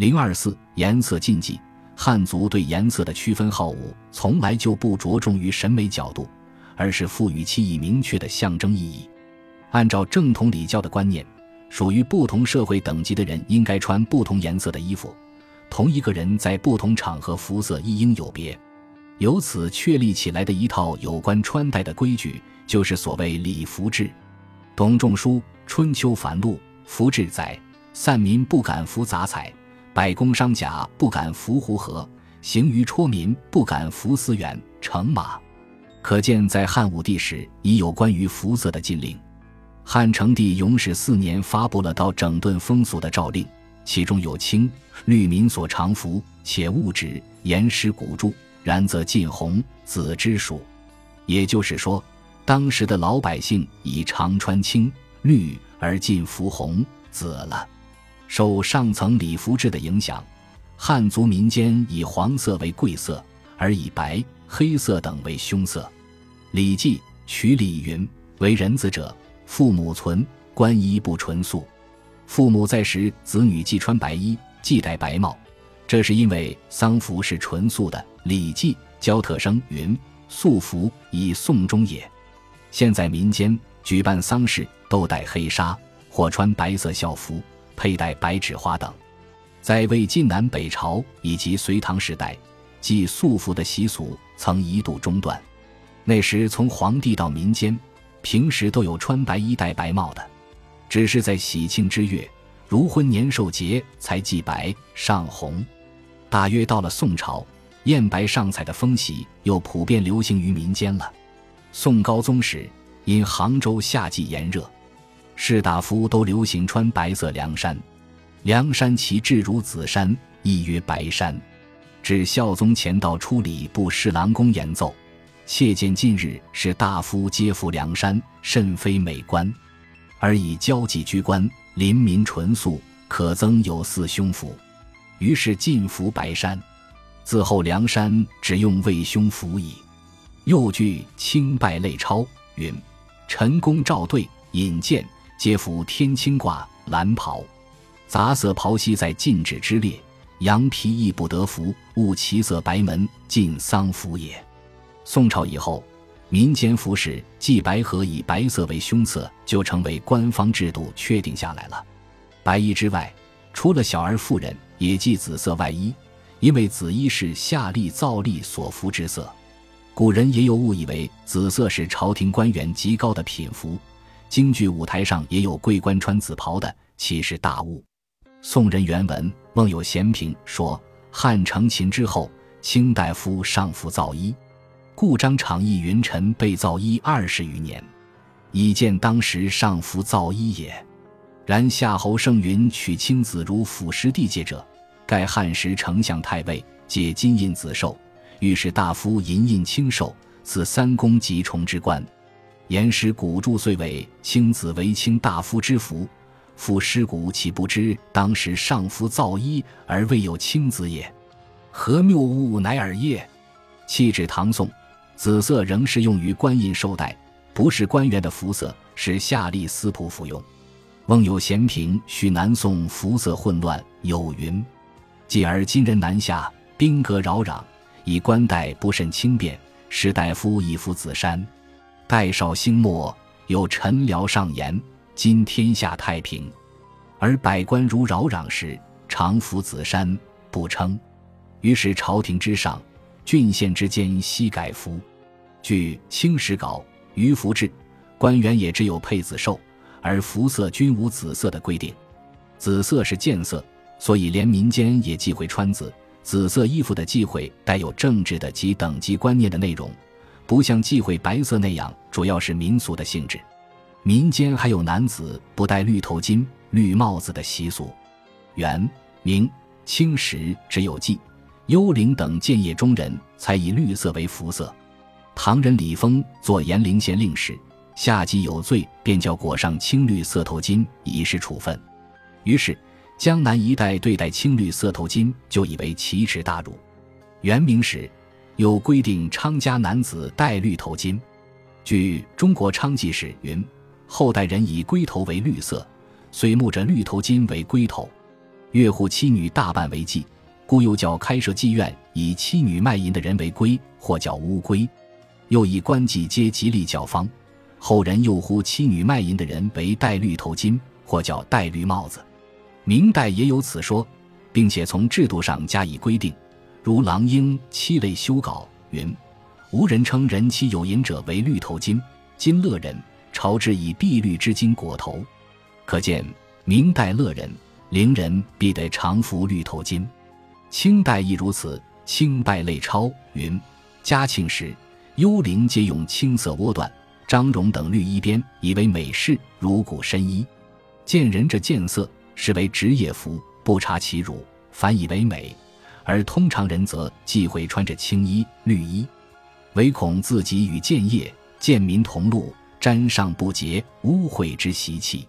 零二四颜色禁忌，汉族对颜色的区分好恶从来就不着重于审美角度，而是赋予其以明确的象征意义。按照正统礼教的观念，属于不同社会等级的人应该穿不同颜色的衣服，同一个人在不同场合肤色亦应有别。由此确立起来的一套有关穿戴的规矩，就是所谓礼服制。董仲舒《春秋繁露·服制》载：散民不敢服杂彩。百工商贾不敢服胡合，行于戳民不敢服丝远乘马。可见，在汉武帝时已有关于服色的禁令。汉成帝永始四年发布了到整顿风俗的诏令，其中有青绿民所常服，且勿止严施古著，然则禁红紫之属。也就是说，当时的老百姓已常穿青绿而禁服红紫了。受上层礼服制的影响，汉族民间以黄色为贵色，而以白、黑色等为凶色。《礼记·曲礼》云：“为人子者，父母存，冠衣不纯素。父母在时，子女既穿白衣，既戴白帽。这是因为丧服是纯素的。”《礼记·交特生》云：“素服以宋中也。”现在民间举办丧事，都戴黑纱，或穿白色校服。佩戴白纸花等，在魏晋南北朝以及隋唐时代，祭素服的习俗曾一度中断。那时从皇帝到民间，平时都有穿白衣戴白帽的，只是在喜庆之月，如婚年寿节才祭白上红。大约到了宋朝，艳白上彩的风习又普遍流行于民间了。宋高宗时，因杭州夏季炎热。士大夫都流行穿白色凉衫，凉衫其质如紫衫，亦曰白衫。至孝宗乾道初，礼部侍郎公演奏，切见近日士大夫皆服凉衫，甚非美观，而以交际居官，临民纯素，可增有四胸服。于是进服白衫，自后凉山只用为胸服矣。又据《清拜类钞》云：陈公赵对引荐。皆服天青褂蓝袍，杂色袍兮在禁止之列。羊皮亦不得服，勿其色白门，禁丧服也。宋朝以后，民间服饰既白和以白色为凶色，就成为官方制度确定下来了。白衣之外，除了小儿妇人，也系紫色外衣，因为紫衣是夏历造历所服之色。古人也有误以为紫色是朝廷官员极高的品服。京剧舞台上也有桂冠穿紫袍的，其实大误。宋人原文孟有贤评说：汉承秦之后，卿大夫上服造衣，故张长义云臣被造衣二十余年，以见当时上服造衣也。然夏侯胜云取青子如辅师地界者，盖汉时丞相太尉借金印子寿，御史大夫银印青寿，赐三公及重之官。言师古著遂为青子为卿大夫之服，夫师古岂不知当时上服造衣而未有青子也？何谬误乃尔也？弃至唐宋，紫色仍是用于官印绶带，不是官员的服色，是下吏司仆服用。翁有贤评许南宋服色混乱，有云：继而今人南下，兵革扰攘，以官带不甚轻便，士大夫以服紫衫。代绍兴末，有臣僚上言：“今天下太平，而百官如扰攘时，常服紫衫，不称。于是朝廷之上，郡县之间悉改服。据《清史稿·于服志》，官员也只有配紫绶，而服色均无紫色的规定。紫色是见色，所以连民间也忌讳穿紫。紫色衣服的忌讳带有政治的及等级观念的内容。”不像忌讳白色那样，主要是民俗的性质。民间还有男子不戴绿头巾、绿帽子的习俗。元、明、清时只有妓、幽灵等建业中人才以绿色为服色。唐人李丰做延陵县令时，下级有罪，便叫裹上青绿色头巾以示处分。于是江南一带对待青绿色头巾就以为奇耻大辱。元明时。有规定，昌家男子戴绿头巾。据《中国娼记史》云，后代人以龟头为绿色，遂木着绿头巾为龟头。越户妻女大半为妓，故又叫开设妓院以妻女卖淫的人为龟，或叫乌龟。又以官妓皆吉利较方，后人又呼妻女卖淫的人为戴绿头巾，或叫戴绿帽子。明代也有此说，并且从制度上加以规定，如《郎英七类修稿》云：“无人称人妻有淫者为绿头巾，今乐人朝至以碧绿之巾裹头。”可见明代乐人、伶人必得常服绿头巾。清代亦如此，《清拜类钞》云：“嘉庆时，幽灵皆用青色窝缎，张绒等绿衣边，以为美事，如古深衣。见人这见色，是为职业服，不察其辱，反以为美；而通常人则忌讳穿着青衣、绿衣，唯恐自己与建业、贱民同路，沾上不洁，污秽之习气。